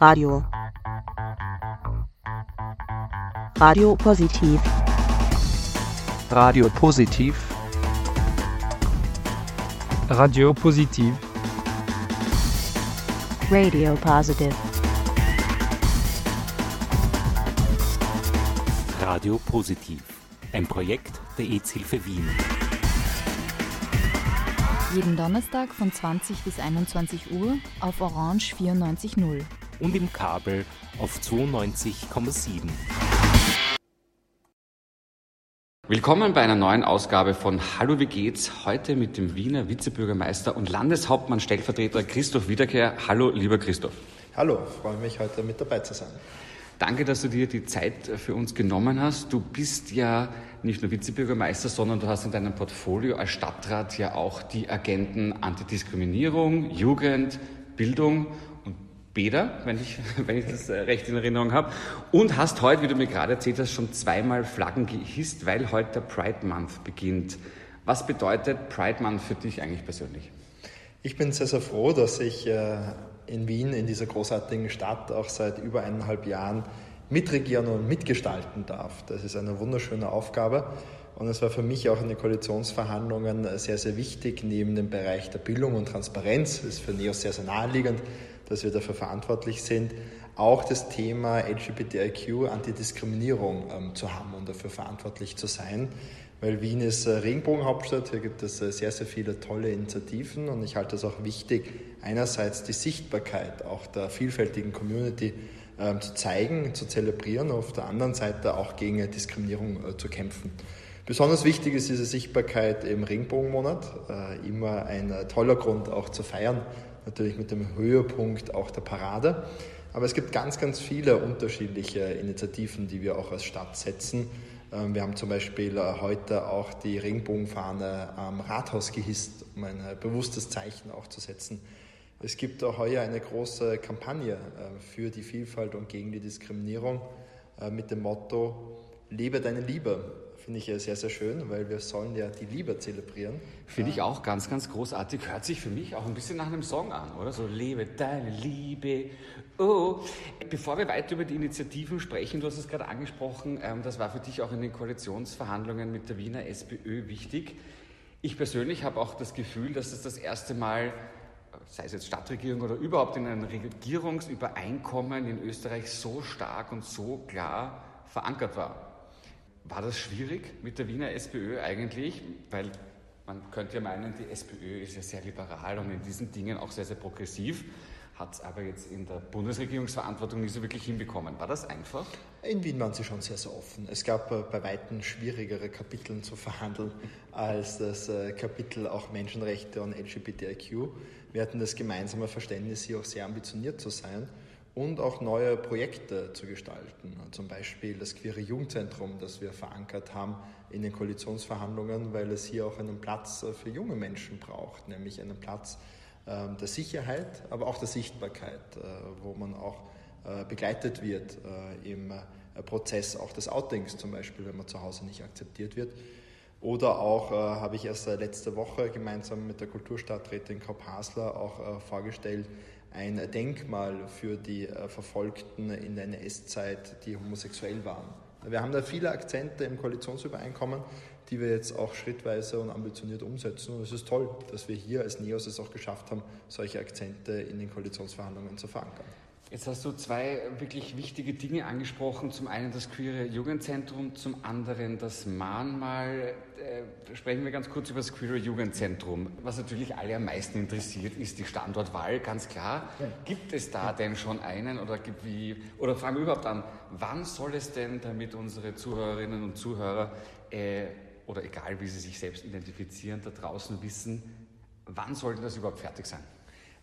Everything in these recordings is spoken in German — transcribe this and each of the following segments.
Radio. Radio Positiv. Radio Positiv. Radio Positiv. Radio Positive. Radio Positiv. Ein Projekt der EZ-Hilfe Wien. Jeden Donnerstag von 20 bis 21 Uhr auf Orange 94.0. Und im Kabel auf 92,7. Willkommen bei einer neuen Ausgabe von Hallo, wie geht's? Heute mit dem Wiener Vizebürgermeister und Landeshauptmann Stellvertreter Christoph Wiederkehr. Hallo, lieber Christoph. Hallo, freue mich heute mit dabei zu sein. Danke, dass du dir die Zeit für uns genommen hast. Du bist ja nicht nur Vizebürgermeister, sondern du hast in deinem Portfolio als Stadtrat ja auch die Agenten Antidiskriminierung, Jugend, Bildung Bäder, wenn ich, wenn ich das äh, recht in Erinnerung habe. Und hast heute, wie du mir gerade erzählt hast, schon zweimal Flaggen gehisst, weil heute der Pride Month beginnt. Was bedeutet Pride Month für dich eigentlich persönlich? Ich bin sehr, sehr froh, dass ich äh, in Wien, in dieser großartigen Stadt, auch seit über eineinhalb Jahren mitregieren und mitgestalten darf. Das ist eine wunderschöne Aufgabe. Und es war für mich auch in den Koalitionsverhandlungen sehr, sehr wichtig, neben dem Bereich der Bildung und Transparenz, das ist für NEOS sehr, sehr naheliegend, dass wir dafür verantwortlich sind, auch das Thema LGBTIQ, Antidiskriminierung ähm, zu haben und dafür verantwortlich zu sein. Weil Wien ist äh, Regenbogenhauptstadt, hier gibt es äh, sehr, sehr viele tolle Initiativen und ich halte es auch wichtig, einerseits die Sichtbarkeit auch der vielfältigen Community äh, zu zeigen, zu zelebrieren, auf der anderen Seite auch gegen Diskriminierung äh, zu kämpfen. Besonders wichtig ist diese Sichtbarkeit im Regenbogenmonat, äh, immer ein äh, toller Grund auch zu feiern, natürlich mit dem Höhepunkt auch der Parade. Aber es gibt ganz, ganz viele unterschiedliche Initiativen, die wir auch als Stadt setzen. Ähm, wir haben zum Beispiel äh, heute auch die Regenbogenfahne am Rathaus gehisst, um ein äh, bewusstes Zeichen auch zu setzen. Es gibt auch heuer eine große Kampagne äh, für die Vielfalt und gegen die Diskriminierung mit dem Motto Lebe deine Liebe finde ich sehr, sehr schön, weil wir sollen ja die Liebe zelebrieren. Finde ich auch ganz, ganz großartig. Hört sich für mich auch ein bisschen nach einem Song an, oder? So, lebe deine Liebe. Oh. Bevor wir weiter über die Initiativen sprechen, du hast es gerade angesprochen, ähm, das war für dich auch in den Koalitionsverhandlungen mit der Wiener SPÖ wichtig. Ich persönlich habe auch das Gefühl, dass es das erste Mal sei es jetzt Stadtregierung oder überhaupt in einem Regierungsübereinkommen in Österreich so stark und so klar verankert war. War das schwierig mit der Wiener SPÖ eigentlich? Weil man könnte ja meinen, die SPÖ ist ja sehr liberal und in diesen Dingen auch sehr, sehr progressiv, hat es aber jetzt in der Bundesregierungsverantwortung nicht so wirklich hinbekommen. War das einfach? In Wien waren sie schon sehr, sehr offen. Es gab äh, bei Weitem schwierigere Kapitel zu verhandeln als das äh, Kapitel auch Menschenrechte und LGBTIQ. Wir hatten das gemeinsame Verständnis, hier auch sehr ambitioniert zu sein und auch neue Projekte zu gestalten. Zum Beispiel das Queere Jugendzentrum, das wir verankert haben in den Koalitionsverhandlungen, weil es hier auch einen Platz äh, für junge Menschen braucht, nämlich einen Platz ähm, der Sicherheit, aber auch der Sichtbarkeit, äh, wo man auch äh, begleitet wird im Prozess auch des Outings zum Beispiel, wenn man zu Hause nicht akzeptiert wird. Oder auch habe ich erst letzte Woche gemeinsam mit der Kulturstadträtin Kopp Hasler auch vorgestellt, ein Denkmal für die äh, Verfolgten in der NS-Zeit, die homosexuell waren. Wir haben da viele Akzente im Koalitionsübereinkommen, die wir jetzt auch schrittweise und ambitioniert umsetzen. Und es ist toll, dass wir hier als NEOS es auch geschafft haben, solche Akzente in den Koalitionsverhandlungen zu verankern. Jetzt hast du zwei wirklich wichtige Dinge angesprochen. Zum einen das Queere Jugendzentrum, zum anderen das Mahnmal. Äh, sprechen wir ganz kurz über das Queere Jugendzentrum. Was natürlich alle am meisten interessiert, ist die Standortwahl, ganz klar. Gibt es da denn schon einen oder, gibt wie, oder fangen wir überhaupt an, wann soll es denn, damit unsere Zuhörerinnen und Zuhörer äh, oder egal wie sie sich selbst identifizieren, da draußen wissen, wann sollte das überhaupt fertig sein?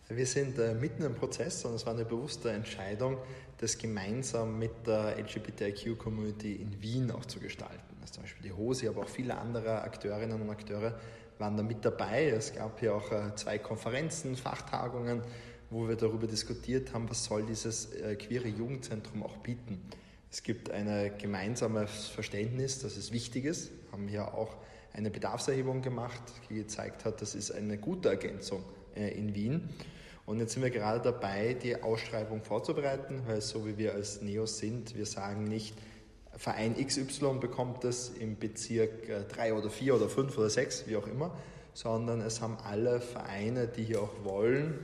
Wir sind äh, mitten im Prozess und es war eine bewusste Entscheidung, das gemeinsam mit der LGBTIQ-Community in Wien auch zu gestalten. Also zum Beispiel die HOSI, aber auch viele andere Akteurinnen und Akteure waren da mit dabei. Es gab hier auch äh, zwei Konferenzen, Fachtagungen, wo wir darüber diskutiert haben, was soll dieses äh, queere Jugendzentrum auch bieten. Es gibt ein gemeinsames Verständnis, dass es wichtig ist. Wir haben hier auch eine Bedarfserhebung gemacht, die gezeigt hat, das ist eine gute Ergänzung in Wien. Und jetzt sind wir gerade dabei, die Ausschreibung vorzubereiten, weil so wie wir als NEOS sind, wir sagen nicht, Verein XY bekommt es im Bezirk 3 äh, oder 4 oder 5 oder 6, wie auch immer, sondern es haben alle Vereine, die hier auch wollen,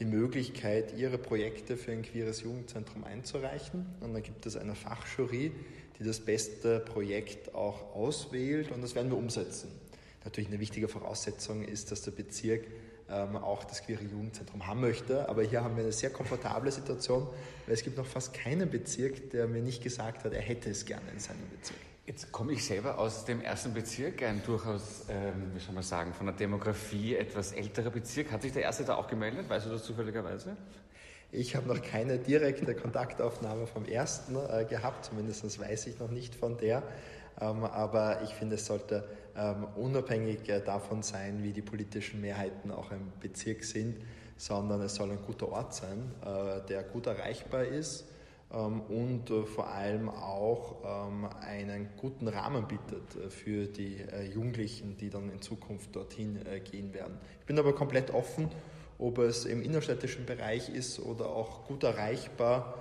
die Möglichkeit, ihre Projekte für ein queeres Jugendzentrum einzureichen. Und dann gibt es eine Fachjury, die das beste Projekt auch auswählt und das werden wir umsetzen. Natürlich eine wichtige Voraussetzung ist, dass der Bezirk auch das queere Jugendzentrum haben möchte. Aber hier haben wir eine sehr komfortable Situation, weil es gibt noch fast keinen Bezirk, der mir nicht gesagt hat, er hätte es gerne in seinem Bezirk. Jetzt komme ich selber aus dem ersten Bezirk, ein durchaus, ähm, wie soll man sagen, von der Demografie etwas älterer Bezirk. Hat sich der erste da auch gemeldet? Weißt du das zufälligerweise? Ich habe noch keine direkte Kontaktaufnahme vom ersten äh, gehabt, zumindest weiß ich noch nicht von der. Ähm, aber ich finde, es sollte ähm, unabhängig äh, davon sein, wie die politischen Mehrheiten auch im Bezirk sind, sondern es soll ein guter Ort sein, äh, der gut erreichbar ist ähm, und äh, vor allem auch einen guten Rahmen bietet für die Jugendlichen, die dann in Zukunft dorthin gehen werden. Ich bin aber komplett offen, ob es im innerstädtischen Bereich ist oder auch gut erreichbar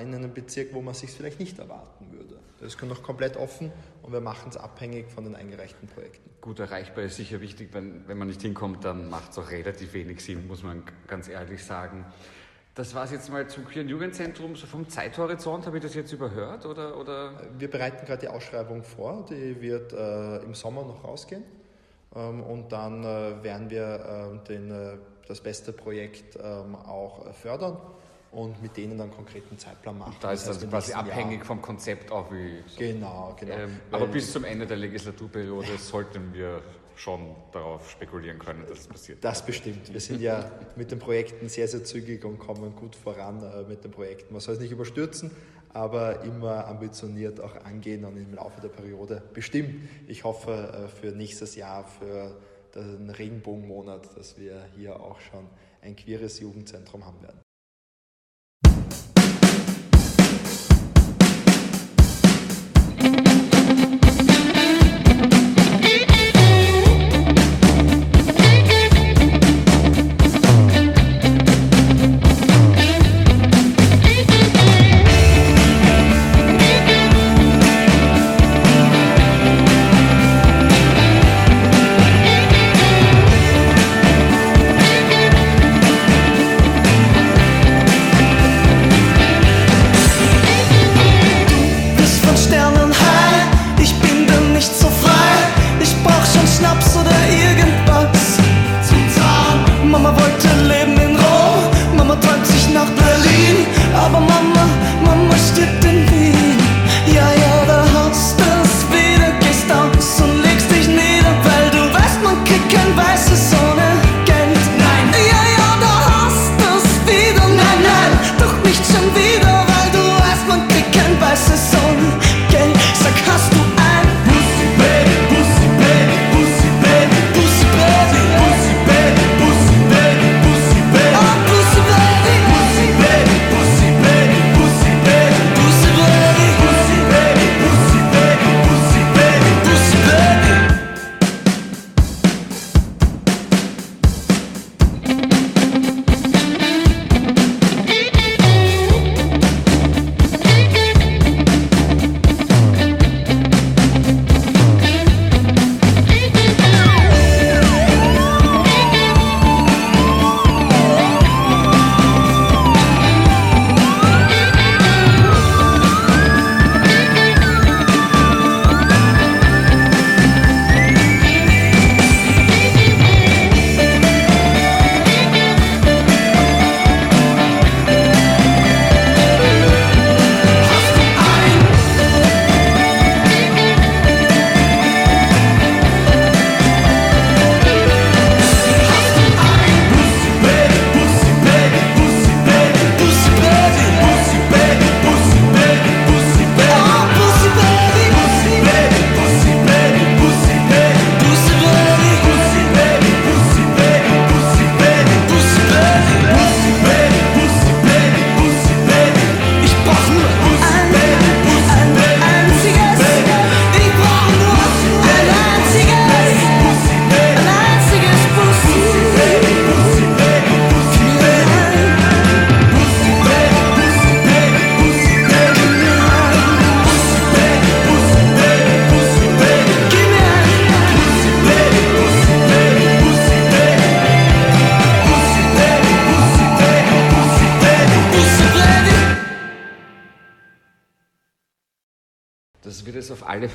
in einem Bezirk, wo man es sich vielleicht nicht erwarten würde. Das ist noch komplett offen und wir machen es abhängig von den eingereichten Projekten. Gut, erreichbar ist sicher wichtig. Wenn, wenn man nicht hinkommt, dann macht es auch relativ wenig Sinn, muss man ganz ehrlich sagen. Das war es jetzt mal zum Queeren Jugendzentrum. So vom Zeithorizont habe ich das jetzt überhört? Oder, oder? Wir bereiten gerade die Ausschreibung vor. Die wird äh, im Sommer noch rausgehen. Ähm, und dann äh, werden wir äh, den, äh, das beste Projekt ähm, auch fördern und mit denen dann konkreten Zeitplan machen. Da ist das, heißt, quasi abhängig Jahr. vom Konzept auch wie. So. Genau, genau. Ähm, aber bis zum Ende der Legislaturperiode sollten wir schon darauf spekulieren können, dass es passiert. Das bestimmt. Wir sind ja mit den Projekten sehr, sehr zügig und kommen gut voran äh, mit den Projekten. Man soll es nicht überstürzen, aber immer ambitioniert auch angehen und im Laufe der Periode bestimmt. Ich hoffe äh, für nächstes Jahr, für den Regenbogenmonat, dass wir hier auch schon ein queeres Jugendzentrum haben werden.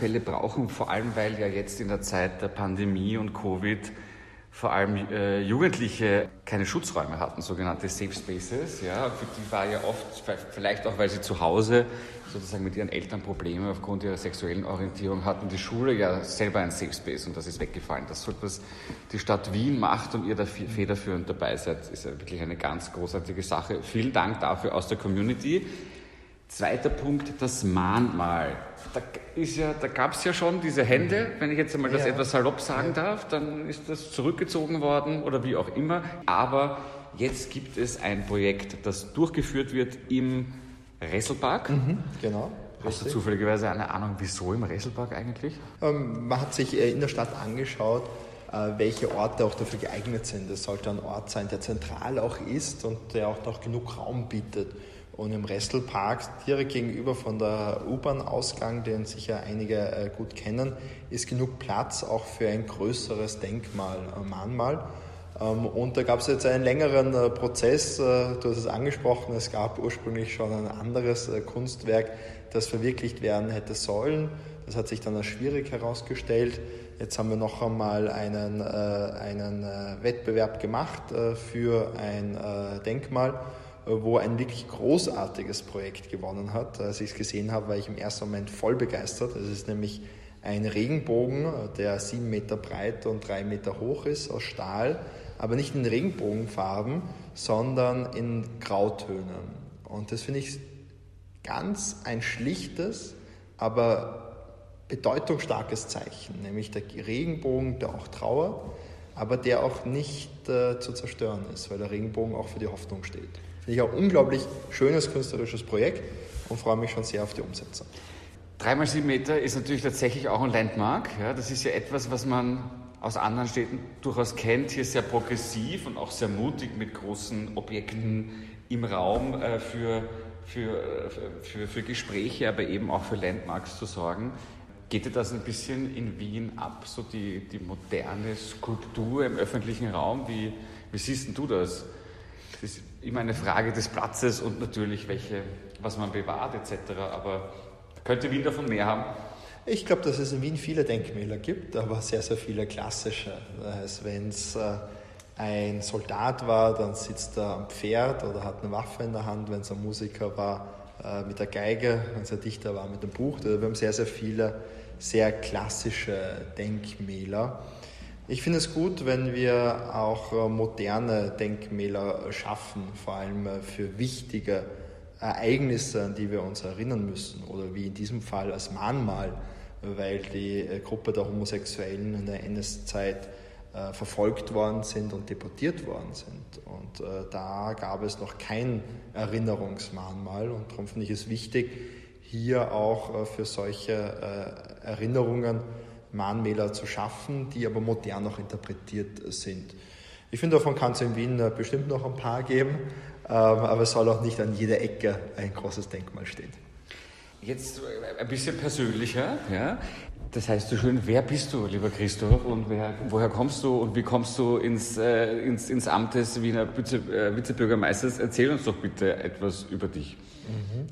Fälle brauchen, vor allem weil ja jetzt in der Zeit der Pandemie und Covid vor allem äh, Jugendliche keine Schutzräume hatten, sogenannte Safe Spaces. Ja, für die war ja oft, vielleicht auch weil sie zu Hause sozusagen mit ihren Eltern Probleme aufgrund ihrer sexuellen Orientierung hatten, die Schule ja selber ein Safe Space und das ist weggefallen. Das, was die Stadt Wien macht und ihr da federführend dabei seid, ist ja wirklich eine ganz großartige Sache. Vielen Dank dafür aus der Community. Zweiter Punkt, das Mahnmal. Da, ja, da gab es ja schon diese Hände, wenn ich jetzt einmal das ja. etwas salopp sagen ja. darf, dann ist das zurückgezogen worden oder wie auch immer. Aber jetzt gibt es ein Projekt, das durchgeführt wird im Resselpark. Mhm, genau. Hast du zufälligerweise eine Ahnung, wieso im Resselpark eigentlich? Ähm, man hat sich äh, in der Stadt angeschaut, äh, welche Orte auch dafür geeignet sind. Es sollte ein Ort sein, der zentral auch ist und der auch noch genug Raum bietet. Und im Restelpark, direkt gegenüber von der U-Bahn-Ausgang, den sicher einige äh, gut kennen, ist genug Platz auch für ein größeres Denkmal, ein Mahnmal. Ähm, und da gab es jetzt einen längeren äh, Prozess, äh, du hast es angesprochen, es gab ursprünglich schon ein anderes Kunstwerk, das verwirklicht werden hätte sollen. Das hat sich dann als schwierig herausgestellt. Jetzt haben wir noch einmal einen, einen Wettbewerb gemacht für ein Denkmal wo ein wirklich großartiges Projekt gewonnen hat. Als ich es gesehen habe, war ich im ersten Moment voll begeistert. Es ist nämlich ein Regenbogen, der sieben Meter breit und drei Meter hoch ist, aus Stahl, aber nicht in Regenbogenfarben, sondern in Grautönen. Und das finde ich ganz ein schlichtes, aber bedeutungsstarkes Zeichen, nämlich der Regenbogen, der auch trauert, aber der auch nicht äh, zu zerstören ist, weil der Regenbogen auch für die Hoffnung steht. Finde ich ein unglaublich schönes künstlerisches Projekt und freue mich schon sehr auf die Umsetzung. Dreimal sieben Meter ist natürlich tatsächlich auch ein Landmark. Ja, das ist ja etwas, was man aus anderen Städten durchaus kennt. Hier sehr progressiv und auch sehr mutig mit großen Objekten im Raum äh, für, für, für, für Gespräche, aber eben auch für Landmarks zu sorgen. Geht dir das ein bisschen in Wien ab, so die, die moderne Skulptur im öffentlichen Raum? Wie, wie siehst du das? Das immer eine Frage des Platzes und natürlich, welche, was man bewahrt etc. Aber könnte Wien davon mehr haben? Ich glaube, dass es in Wien viele Denkmäler gibt, aber sehr, sehr viele klassische. Das heißt, wenn es äh, ein Soldat war, dann sitzt er am Pferd oder hat eine Waffe in der Hand. Wenn es ein Musiker war, äh, mit der Geige. Wenn es ein Dichter war, mit dem Buch. Wir haben sehr, sehr viele sehr klassische Denkmäler. Ich finde es gut, wenn wir auch äh, moderne Denkmäler schaffen, vor allem äh, für wichtige Ereignisse, an die wir uns erinnern müssen, oder wie in diesem Fall als Mahnmal, weil die äh, Gruppe der Homosexuellen in der NS-Zeit verfolgt worden sind und deportiert worden sind. Und da gab es noch kein Erinnerungsmahnmal und darum finde ich es wichtig, hier auch für solche Erinnerungen Mahnmäler zu schaffen, die aber modern noch interpretiert sind. Ich finde, davon kann es in Wien äh, bestimmt noch ein paar geben, ähm, aber es soll auch nicht an jeder Ecke ein großes Denkmal stehen. Jetzt äh, ein bisschen persönlicher, ja. Das heißt so schön, wer bist du, lieber Christoph, und wer, woher kommst du und wie kommst du ins, äh, ins, ins Amt des Wiener Vize, äh, Vizebürgermeisters? Erzähl uns doch bitte etwas über dich. Mhm.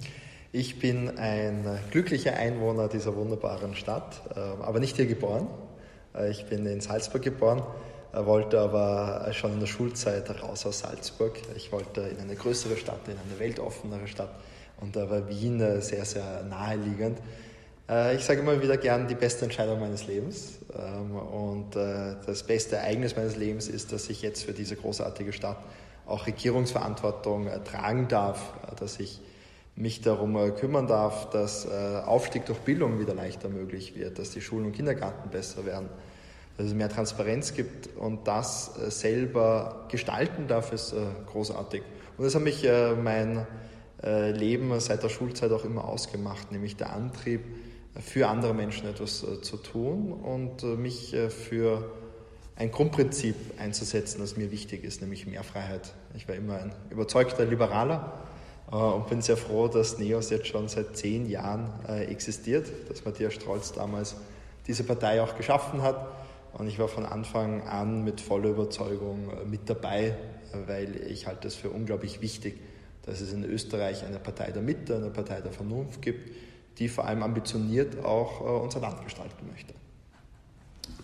Ich bin ein glücklicher Einwohner dieser wunderbaren Stadt, ähm, aber nicht hier geboren. Äh, ich bin in Salzburg geboren, äh, wollte aber schon in der Schulzeit raus aus Salzburg. Ich wollte in eine größere Stadt, in eine weltoffenere Stadt und da war Wien äh, sehr, sehr naheliegend. Ich sage immer wieder gern die beste Entscheidung meines Lebens. Ähm, und das beste Ereignis meines Lebens ist, dass ich jetzt für diese großartige Stadt auch Regierungsverantwortung tragen darf, dass ich mich darum äh, kümmern darf, dass äh, Aufstieg durch Bildung wieder leichter möglich wird, dass die Schulen und Kindergarten besser werden, dass es mehr Transparenz gibt und das äh, selber gestalten darf, ist großartig. Und das hat mich mein Leben seit der Schulzeit auch immer ausgemacht, nämlich der Antrieb, für andere Menschen etwas zu tun und mich für ein Grundprinzip einzusetzen, das mir wichtig ist, nämlich mehr Freiheit. Ich war immer ein überzeugter Liberaler und bin sehr froh, dass NEOS jetzt schon seit zehn Jahren äh, existiert, dass Matthias Strolz damals diese Partei auch geschaffen hat. Und ich war von Anfang an mit voller Überzeugung äh, mit dabei, weil ich halte es für unglaublich wichtig, dass es in Österreich eine Partei der Mitte, eine Partei der Vernunft gibt, die vor allem ambitioniert auch äh, unser Land gestalten möchte.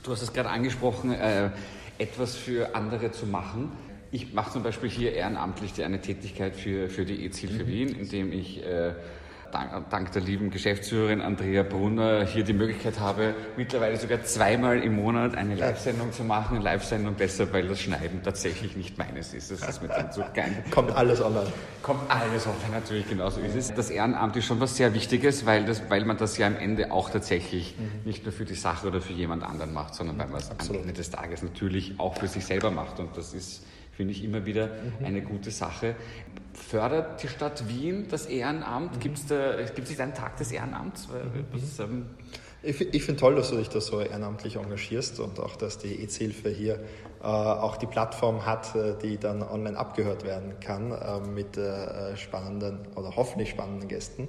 Du hast es gerade angesprochen, äh, etwas für andere zu machen. Ich mache zum Beispiel hier ehrenamtlich eine Tätigkeit für, für die EZIL für Wien, indem ich äh, dank, dank, der lieben Geschäftsführerin Andrea Brunner hier die Möglichkeit habe, mittlerweile sogar zweimal im Monat eine Live-Sendung zu machen. Eine Live-Sendung deshalb, weil das Schneiden tatsächlich nicht meines ist. Das ist mir dann so geil. Kommt alles online. Kommt alles online, natürlich, genauso ist es. Das Ehrenamt ist schon was sehr Wichtiges, weil, das, weil man das ja am Ende auch tatsächlich mhm. nicht nur für die Sache oder für jemand anderen macht, sondern weil man es am Ende des Tages natürlich auch für sich selber macht. Und das ist finde ich immer wieder mhm. eine gute Sache. Fördert die Stadt Wien das Ehrenamt? Mhm. Gibt es da, gibt's einen Tag des Ehrenamts? Mhm. Was, ähm ich, ich finde toll, dass du dich da so ehrenamtlich engagierst und auch, dass die EZ-Hilfe hier äh, auch die Plattform hat, äh, die dann online abgehört werden kann äh, mit äh, spannenden oder hoffentlich spannenden Gästen.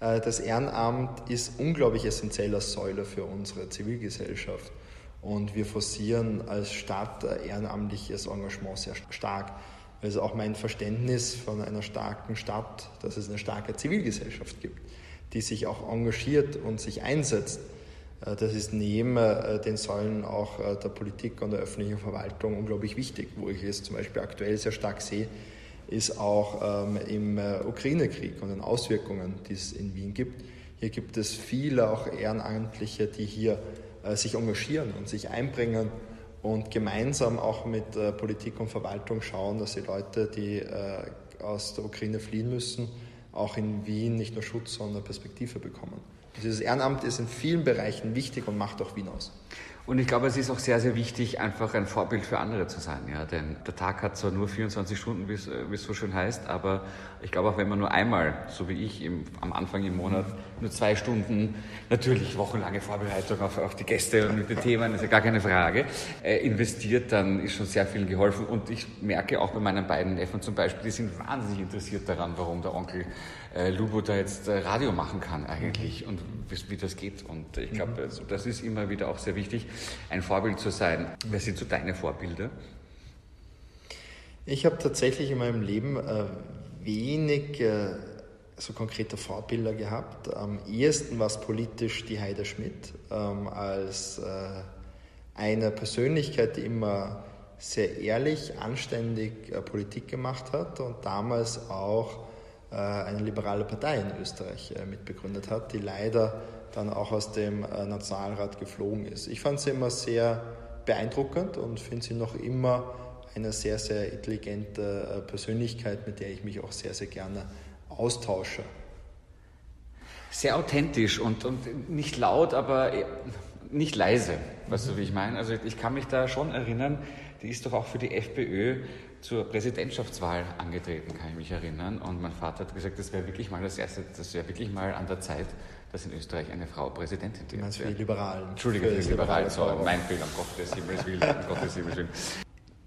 Äh, das Ehrenamt ist unglaublich essentieller Säule für unsere Zivilgesellschaft. Und wir forcieren als Stadt ehrenamtliches Engagement sehr stark. Also auch mein Verständnis von einer starken Stadt, dass es eine starke Zivilgesellschaft gibt, die sich auch engagiert und sich einsetzt. Äh, das ist neben äh, den Säulen auch äh, der Politik und der öffentlichen Verwaltung unglaublich wichtig. Wo ich es zum Beispiel aktuell sehr stark sehe, ist auch ähm, im Ukraine-Krieg und den Auswirkungen, die es in Wien gibt. Hier gibt es viele auch Ehrenamtliche, die hier sich engagieren und sich einbringen und gemeinsam auch mit äh, Politik und Verwaltung schauen, dass die Leute, die äh, aus der Ukraine fliehen müssen, auch in Wien nicht nur Schutz, sondern Perspektive bekommen. Dieses Ehrenamt ist in vielen Bereichen wichtig und macht auch Wien aus. Und ich glaube, es ist auch sehr, sehr wichtig, einfach ein Vorbild für andere zu sein. Ja? Denn der Tag hat zwar nur 24 Stunden, wie es so schön heißt, aber ich glaube auch, wenn man nur einmal, so wie ich im, am Anfang im Monat, nur zwei Stunden, natürlich wochenlange Vorbereitung auf, auf die Gäste und mit den Themen, ist ja gar keine Frage, äh, investiert, dann ist schon sehr viel geholfen. Und ich merke auch bei meinen beiden Neffen zum Beispiel, die sind wahnsinnig interessiert daran, warum der Onkel äh, Lubo da jetzt äh, Radio machen kann eigentlich und wie, wie das geht. Und ich glaube, mhm. also, das ist immer wieder auch sehr wichtig, ein Vorbild zu sein. Wer sind so deine Vorbilder? Ich habe tatsächlich in meinem Leben äh, wenig äh, so konkrete Vorbilder gehabt. Am ehesten war es politisch die Heide Schmidt ähm, als äh, eine Persönlichkeit, die immer sehr ehrlich, anständig äh, Politik gemacht hat und damals auch eine liberale Partei in Österreich äh, mitbegründet hat, die leider dann auch aus dem äh, Nationalrat geflogen ist. Ich fand sie immer sehr beeindruckend und finde sie noch immer eine sehr, sehr intelligente Persönlichkeit, mit der ich mich auch sehr, sehr gerne austausche. Sehr authentisch und, und nicht laut, aber nicht leise. Weißt du, wie ich meine? Also ich kann mich da schon erinnern, die ist doch auch für die FPÖ zur Präsidentschaftswahl angetreten, kann ich mich erinnern. Und mein Vater hat gesagt, das wäre wirklich mal das erste, das wäre wirklich mal an der Zeit, dass in Österreich eine Frau Präsidentin wird. Meinst für die Liberalen? Entschuldige, für die Liberalen, so, mein Fehler, um Gottes Himmels Willen, um Gottes Himmels Willen.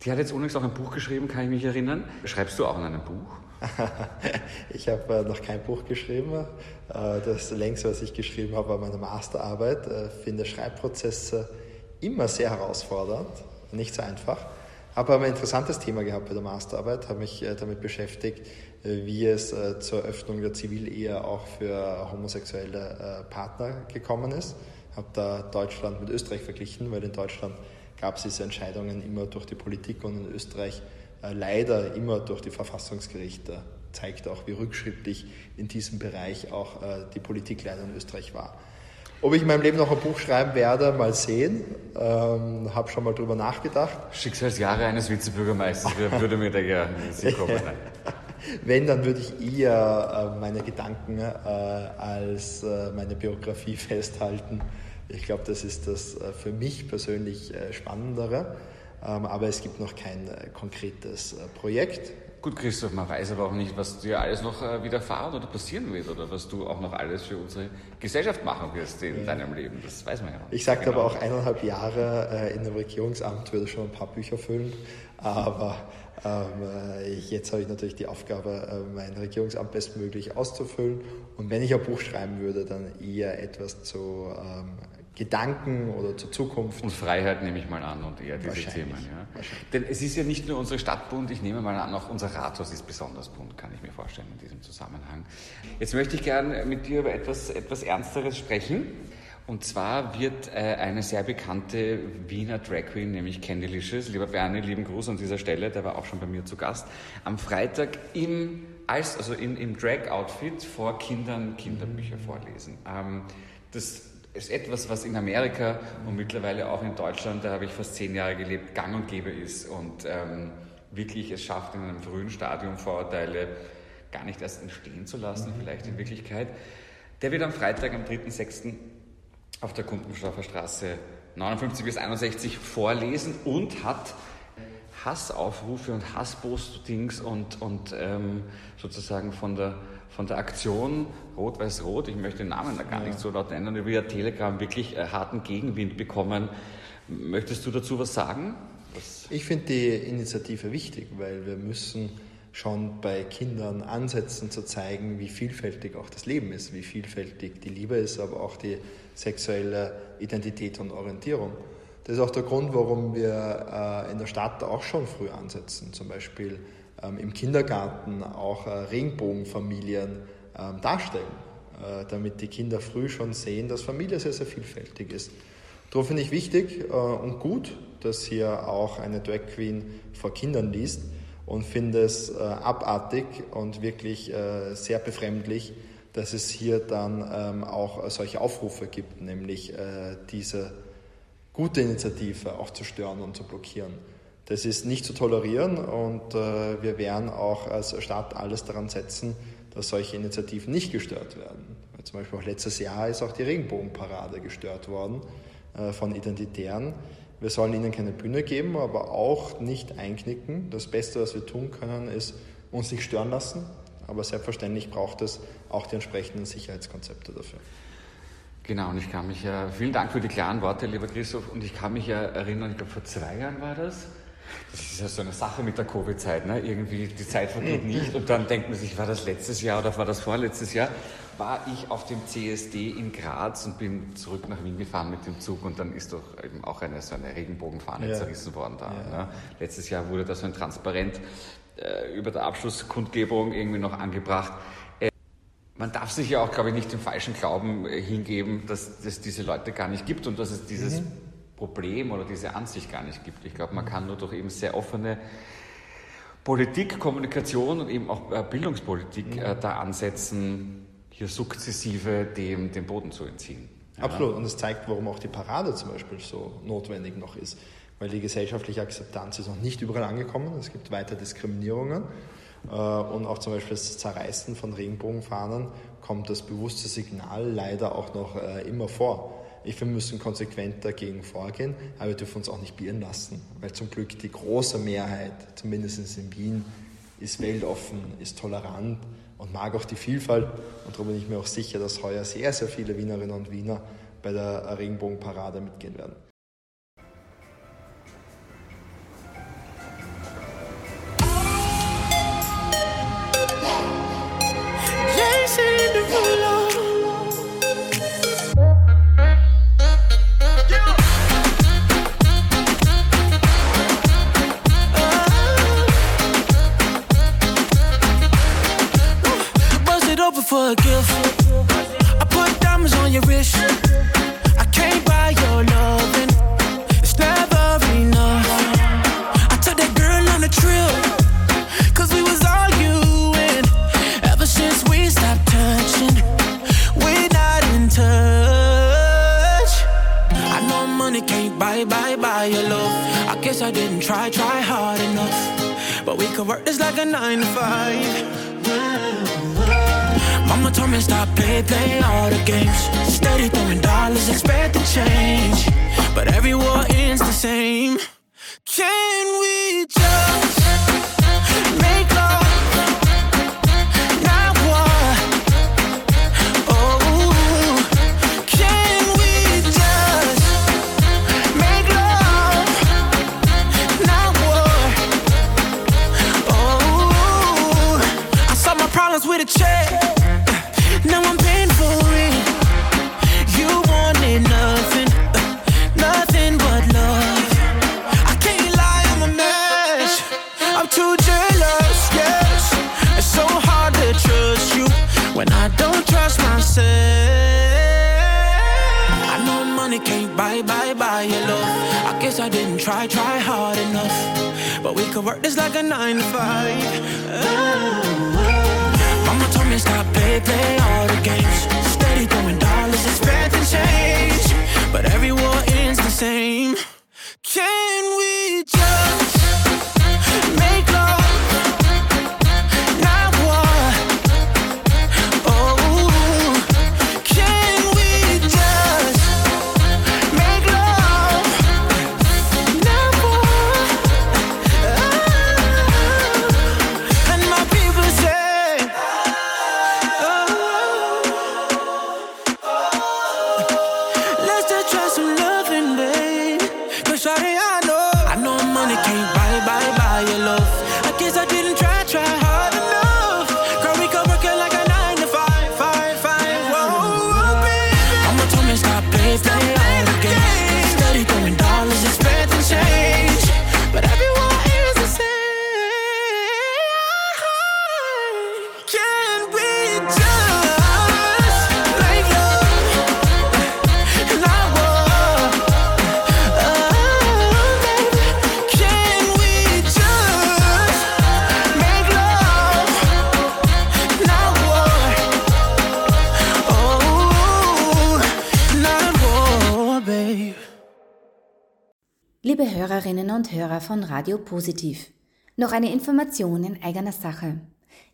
Die hat jetzt übrigens auch ein Buch geschrieben, kann ich mich erinnern. Schreibst du auch in einem Buch? ich habe äh, noch kein Buch geschrieben. Äh, das längste, was ich geschrieben habe, war meine Masterarbeit. Ich äh, finde Schreibprozesse immer sehr herausfordernd, nicht so einfach. Habe aber ein interessantes Thema gehabt bei der Masterarbeit, habe mich äh, damit beschäftigt, äh, wie es äh, zur Öffnung der Zivilehe auch für homosexuelle Partner gekommen ist. Habe da Deutschland mit Österreich verglichen, weil in Deutschland gab es diese Entscheidungen immer durch die Politik und in Österreich leider immer durch die Verfassungsgerichte. Zeigt auch, wie rückschrittlich in diesem Bereich auch die Politik leider in Österreich war. Ob ich in meinem Leben noch ein Buch schreiben werde, mal sehen. Ähm, habe schon mal drüber nachgedacht. Schicksalsjahre eines Vizebürgermeisters würde mir da gerne kommen. Wenn, dann würde ich eher äh, meine Gedanken äh, als äh, meine Biografie festhalten. Ich glaube, das ist das äh, für mich persönlich Spannendere. Ähm, aber es gibt noch kein konkretes Projekt. Gut, Christoph, man weiß aber auch nicht, was dir alles noch äh, widerfahren oder passieren wird oder was du auch noch alles für unsere Gesellschaft machen wirst in ja. deinem Leben. Das weiß man ja noch. Ich sagte genau. aber auch eineinhalb Jahre äh, in einem Regierungsamt würde schon ein paar Bücher füllen. Aber ähm, äh, jetzt habe ich natürlich die Aufgabe, mein Regierungsamt bestmöglich auszufüllen. Und wenn ich ein Buch schreiben würde, dann eher etwas zu ähm, Gedanken oder zur Zukunft. Und Freiheit nehme ich mal an und eher diese Themen. Ja. Denn es ist ja nicht nur unsere Stadtbund, ich nehme mal an, auch unser Rathaus ist besonders bunt, kann ich mir vorstellen in diesem Zusammenhang. Jetzt möchte ich gerne mit dir über etwas, etwas Ernsteres sprechen. Und zwar wird äh, eine sehr bekannte Wiener Drag Queen, nämlich Candy Licious, lieber Bernie, lieben Gruß an dieser Stelle, der war auch schon bei mir zu Gast, am Freitag im, als, also in, im Drag-Outfit vor Kindern Kinderbücher vorlesen. Ähm, das ist etwas, was in Amerika und mittlerweile auch in Deutschland, da habe ich fast zehn Jahre gelebt, gang und gäbe ist und ähm, wirklich es schafft, in einem frühen Stadium Vorurteile gar nicht erst entstehen zu lassen, mhm. vielleicht in Wirklichkeit. Der wird am Freitag, am 3.6. auf der Kumpensdorfer Straße 59 bis 61 vorlesen und hat Hassaufrufe und Hasspostings und, und ähm, sozusagen von der von der Aktion Rot-Weiß-Rot, ich möchte den Namen da gar ja. nicht so laut nennen, über Telegram wirklich äh, harten Gegenwind bekommen. Möchtest du dazu was sagen? Was ich finde die Initiative wichtig, weil wir müssen schon bei Kindern ansetzen zu zeigen, wie vielfältig auch das Leben ist, wie vielfältig die Liebe ist, aber auch die sexuelle Identität und Orientierung. Das ist auch der Grund, warum wir äh, in der Stadt auch schon früh ansetzen. Zum Beispiel im Kindergarten auch äh, Regenbogenfamilien ähm, darstellen, äh, damit die Kinder früh schon sehen, dass Familie sehr, sehr vielfältig ist. Darum finde ich wichtig äh, und gut, dass hier auch eine Drag Queen vor Kindern liest und finde es abartig und wirklich sehr befremdlich, dass es hier dann ähm, auch solche Aufrufe gibt, nämlich diese gute Initiative auch zu stören und zu blockieren. Das ist nicht zu tolerieren und äh, wir werden auch als Stadt alles daran setzen, dass solche Initiativen nicht gestört werden. Zum Beispiel auch letztes Jahr ist auch die Regenbogenparade gestört worden äh, von Identitären. Wir sollen ihnen keine Bühne geben, aber auch nicht einknicken. Das Beste, was wir tun können, ist uns nicht stören lassen. Aber selbstverständlich braucht es auch die entsprechenden Sicherheitskonzepte dafür. Genau, und ich kann mich ja, vielen Dank für die klaren Worte, lieber Christoph, und ich kann mich ja erinnern, ich glaube vor zwei Jahren war das, das ist ja so eine Sache mit der Covid-Zeit, ne? Irgendwie die Zeit vergeht nicht und dann denkt man sich, war das letztes Jahr oder war das vorletztes Jahr? War ich auf dem CSD in Graz und bin zurück nach Wien gefahren mit dem Zug und dann ist doch eben auch eine, so eine Regenbogenfahne ja. zerrissen worden da. Ja. Ne? Letztes Jahr wurde da so ein Transparent äh, über der Abschlusskundgebung irgendwie noch angebracht. Äh, man darf sich ja auch, glaube ich, nicht dem falschen Glauben äh, hingeben, dass es diese Leute gar nicht gibt und dass es dieses mhm Problem oder diese Ansicht gar nicht gibt. Ich glaube, man kann nur durch eben sehr offene Politik, Kommunikation und eben auch äh, Bildungspolitik äh, da ansetzen, hier sukzessive dem, dem Boden zu entziehen. Ja. Absolut. Und es zeigt, warum auch die Parade zum Beispiel so notwendig noch ist. Weil die gesellschaftliche Akzeptanz ist noch nicht überall angekommen. Es gibt weiter Diskriminierungen. Äh, und auch zum Beispiel das Zerreißen von Regenbogenfahnen kommt das bewusste Signal leider auch noch immer vor. Ich finde, wir müssen konsequent dagegen vorgehen, aber wir dürfen uns auch nicht bieren lassen, weil zum Glück die große Mehrheit, zumindest in Wien, ist weltoffen, ist tolerant und mag auch die Vielfalt. Und darum bin ich mir auch sicher, dass heuer sehr, sehr viele Wienerinnen und Wiener bei der Regenbogenparade mitgehen werden. could work this like a nine to five. Mama told me stop play, play all the games. Steady throwing dollars, expect the change. But every war ends the same. Can we just make Liebe Hörerinnen und Hörer von Radio Positiv, noch eine Information in eigener Sache.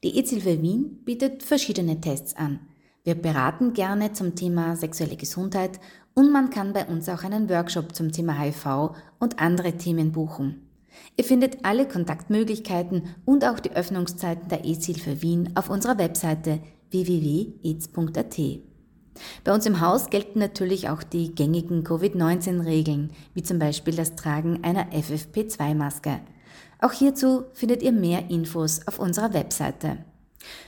Die EZ-Hilfe Wien bietet verschiedene Tests an. Wir beraten gerne zum Thema sexuelle Gesundheit und man kann bei uns auch einen Workshop zum Thema HIV und andere Themen buchen. Ihr findet alle Kontaktmöglichkeiten und auch die Öffnungszeiten der EZ-Hilfe Wien auf unserer Webseite www.ez.at. Bei uns im Haus gelten natürlich auch die gängigen Covid-19-Regeln, wie zum Beispiel das Tragen einer FFP2-Maske. Auch hierzu findet ihr mehr Infos auf unserer Webseite.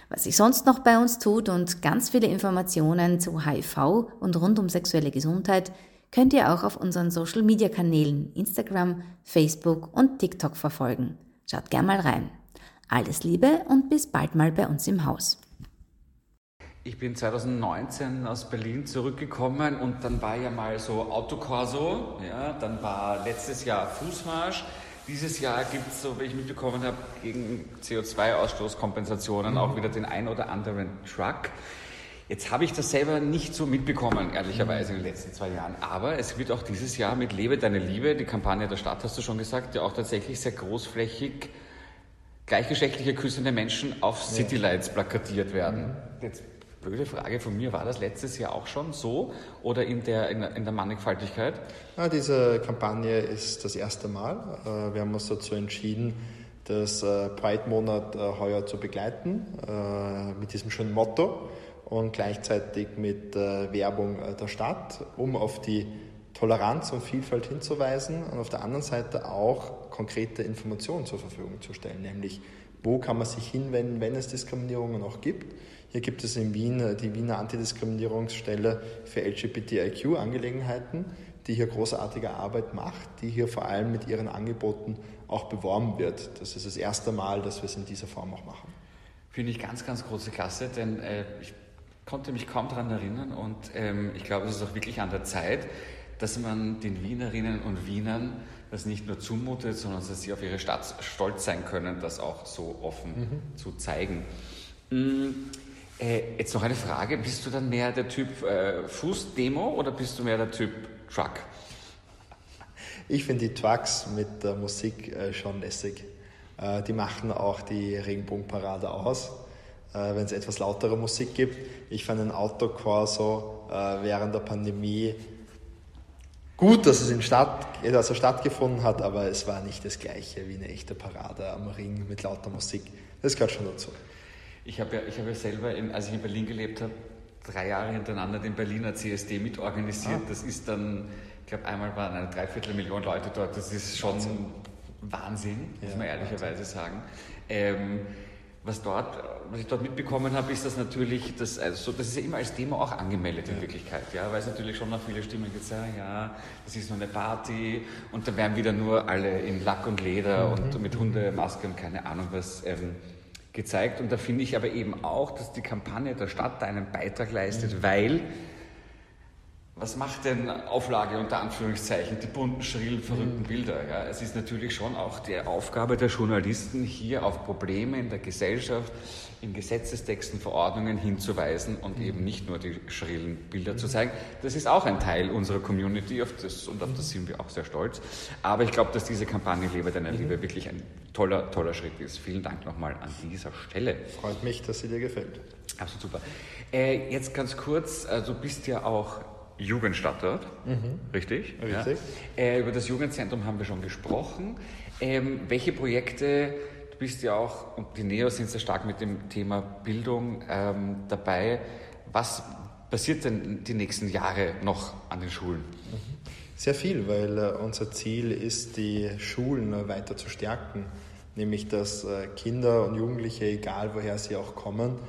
Was sich sonst noch bei uns tut und ganz viele Informationen zu HIV und rund um sexuelle Gesundheit könnt ihr auch auf unseren Social-Media-Kanälen Instagram, Facebook und TikTok verfolgen. Schaut gern mal rein. Alles Liebe und bis bald mal bei uns im Haus. Ich bin 2019 aus Berlin zurückgekommen und dann war ja mal so Autokorso, ja, dann war letztes Jahr Fußmarsch. Dieses Jahr gibt es, so wie ich mitbekommen habe, gegen CO2-Ausstoßkompensationen auch wieder den ein oder anderen Truck. Jetzt habe ich das selber nicht so mitbekommen, ehrlicherweise in den letzten zwei Jahren. Aber es wird auch dieses Jahr mit Lebe deine Liebe, die Kampagne der Stadt, hast du schon gesagt, ja auch tatsächlich sehr großflächig gleichgeschlechtliche küssende Menschen auf Citylights plakatiert werden. Jetzt blöde Frage von mir, war das letztes Jahr auch schon so oder in der, in in der Mannigfaltigkeit? Ja, diese Kampagne ist das erste Mal. Äh, Wir haben uns dazu entschieden, das äh, Pride-Monat äh, heuer zu begleiten, mit diesem schönen Motto und gleichzeitig mit Werbung der Stadt, um auf die Toleranz und Vielfalt hinzuweisen und auf der anderen Seite auch konkrete Informationen zur Verfügung zu stellen, nämlich wo kann man sich hinwenden, wenn es Diskriminierungen auch gibt. Hier gibt es in Wien äh, die Wiener Antidiskriminierungsstelle für LGBTIQ-Angelegenheiten, die hier großartige Arbeit macht, die hier vor allem mit ihren Angeboten auch beworben wird. Das ist das erste Mal, dass wir es in dieser Form auch machen. Finde ich ganz, ganz große Klasse, denn äh, ich konnte mich kaum daran erinnern und ähm, ich glaube, es ist auch wirklich an der Zeit, dass man den Wienerinnen und Wienern das nicht nur zumutet, sondern dass sie auf ihre Stadt stolz sein können, das auch so offen zu zeigen. Mm, äh, jetzt noch eine Frage, bist du dann mehr der Typ äh, Fußdemo oder bist du mehr der Typ Truck? Ich finde die Trucks mit der Musik äh, schon lässig. Äh, die machen auch die Regenbogenparade aus, äh, wenn es etwas lautere Musik gibt. Ich fand ein Autokorso äh, während der Pandemie gut, dass es in Stadt, er stattgefunden hat, aber es war nicht das gleiche wie eine echte Parade am Ring mit lauter Musik. Das gehört schon dazu. Ich habe ja, ich habe ja selber, in, als ich in Berlin gelebt habe, drei Jahre hintereinander den Berliner CSD mitorganisiert. Ah. Das ist dann, ich glaube, einmal waren eine Dreiviertelmillion Leute dort. Das ist schon Wahnsinn, muss Ja, man ehrlicherweise sagen. Ähm, was, dort, was ich dort mitbekommen habe, ist das natürlich, das, also, das ist ja immer als Demo auch angemeldet in Wirklichkeit, ja, weil es natürlich schon noch viele Stimmen gibt, sagen, ja, das ist nur eine Party und da werden wieder nur alle in Lack und Leder Mhm. und mit Hundemaske und keine Ahnung was ähm, gezeigt. Und da finde ich aber eben auch, dass die Kampagne der Stadt einen Beitrag leistet, weil was macht denn Auflage unter Anführungszeichen, die bunten, schrillen, verrückten Mhm. Bilder? Ja? Es ist natürlich schon auch die Aufgabe der Journalisten, hier auf Probleme in der Gesellschaft, in Gesetzestexten, Verordnungen hinzuweisen und Mhm. eben nicht nur die schrillen Bilder zu zeigen. Das ist auch ein Teil unserer Community auf das, und auf das sind wir auch sehr stolz. Aber ich glaube, dass diese Kampagne Lebe Mhm. deiner Liebe wirklich ein toller, toller Schritt ist. Vielen Dank nochmal an dieser Stelle. Freut mich, dass sie dir gefällt. Absolut super. Äh, jetzt ganz kurz, äh, du bist ja auch Jugendstadtort, richtig? Mhm. Richtig. Ja. Äh, über das Jugendzentrum haben wir schon gesprochen. Ähm, welche Projekte, du bist ja auch, und die Neo sind sehr stark mit dem Thema Bildung ähm, dabei. Was passiert denn die nächsten Jahre noch an den Schulen? Sehr viel, weil äh, unser Ziel ist, die Schulen weiter zu stärken. Nämlich, dass äh, Kinder und Jugendliche, egal woher sie auch kommen,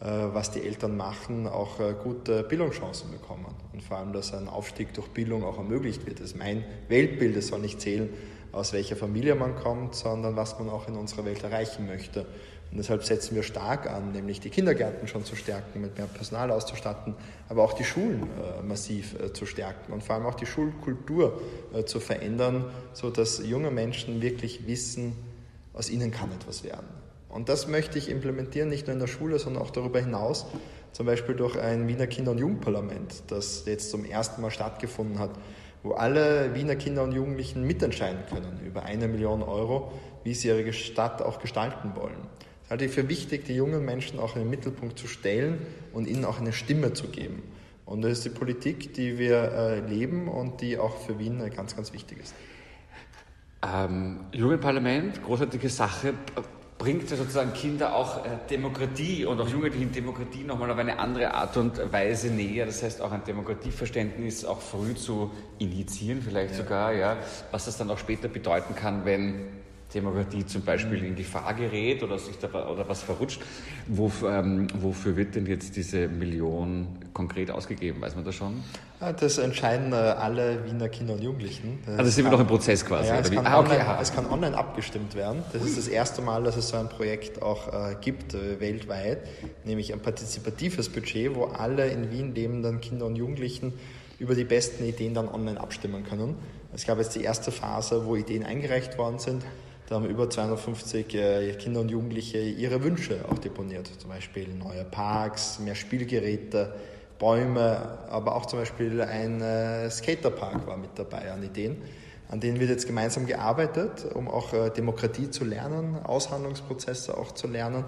äh, was die Eltern machen, auch gute Bildungschancen bekommen. Und vor allem, dass ein Aufstieg durch Bildung auch ermöglicht wird. Das ist mein Weltbild. Es soll nicht zählen, aus welcher Familie man kommt, sondern was man auch in unserer Welt erreichen möchte. Und deshalb setzen wir stark an, nämlich die Kindergärten schon zu stärken, mit mehr Personal auszustatten, aber auch die Schulen äh, massiv äh, zu stärken und vor allem auch die Schulkultur äh, zu verändern, sodass junge Menschen wirklich wissen, aus ihnen kann etwas werden. Und das möchte ich implementieren, nicht nur in der Schule, sondern auch darüber hinaus, zum Beispiel durch ein Wiener Kinder- und Jugendparlament, das jetzt zum ersten Mal stattgefunden hat, wo alle Wiener Kinder und Jugendlichen mitentscheiden können über eine Million Euro, wie sie ihre Stadt auch gestalten wollen. Das halte ich für wichtig, die jungen Menschen auch in den Mittelpunkt zu stellen und ihnen auch eine Stimme zu geben. Und das ist die Politik, die wir äh, leben und die auch für Wien ganz, ganz wichtig ist. Ähm, Jugendparlament, großartige Sache, bringt ja sozusagen Kinder auch äh, Demokratie und auch Jugendlichen Demokratie nochmal auf eine andere Art und Weise näher. Das heißt auch ein Demokratieverständnis auch früh zu initiieren, vielleicht sogar, ja, was das dann auch später bedeuten kann, wenn Demokratie zum Beispiel in Gefahr gerät oder sich da oder was verrutscht. Wof, ähm, wofür wird denn jetzt diese Million konkret ausgegeben? Weiß man das schon? Ja, Das entscheiden äh, alle Wiener Kinder und Jugendlichen. Das Also sind wir noch im Prozess quasi. Ja, es, kann Ah, okay, online, es kann online abgestimmt werden. Das ist das erste Mal, dass es so ein Projekt auch äh, gibt äh, weltweit, nämlich ein partizipatives Budget, wo alle in Wien lebenden Kinder und Jugendlichen über die besten Ideen dann online abstimmen können. Es gab jetzt die erste Phase, wo Ideen eingereicht worden sind. Da haben über 250 äh, Kinder und Jugendliche ihre Wünsche auch deponiert. Zum Beispiel neue Parks, mehr Spielgeräte, Bäume, aber auch zum Beispiel ein äh, Skaterpark war mit dabei an Ideen. An denen wird jetzt gemeinsam gearbeitet, um auch äh, Demokratie zu lernen, Aushandlungsprozesse auch zu lernen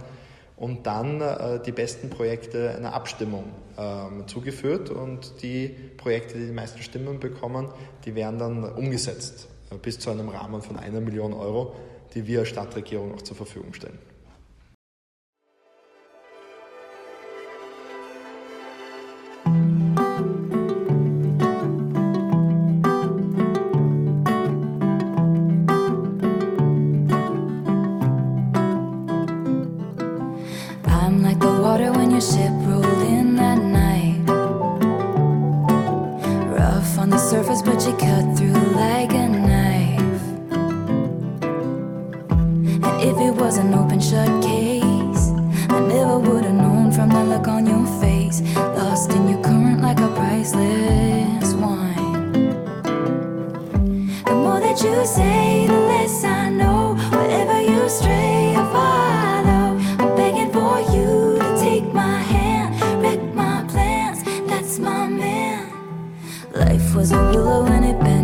und dann die besten Projekte einer Abstimmung ähm, zugeführt und die Projekte, die die meisten Stimmen bekommen, die werden dann umgesetzt bis zu einem Rahmen von einer Million Euro, die wir als Stadtregierung auch zur Verfügung stellen. Surface, but you cut through like a was an open shut case, I never would have known from the look on your face. Lost in your current like a priceless wine. The more that you say, the less I know. Wherever you stray, I follow. I'm begging for you to take my hand, wreck my plans. That's my man. Life was a willow and it bent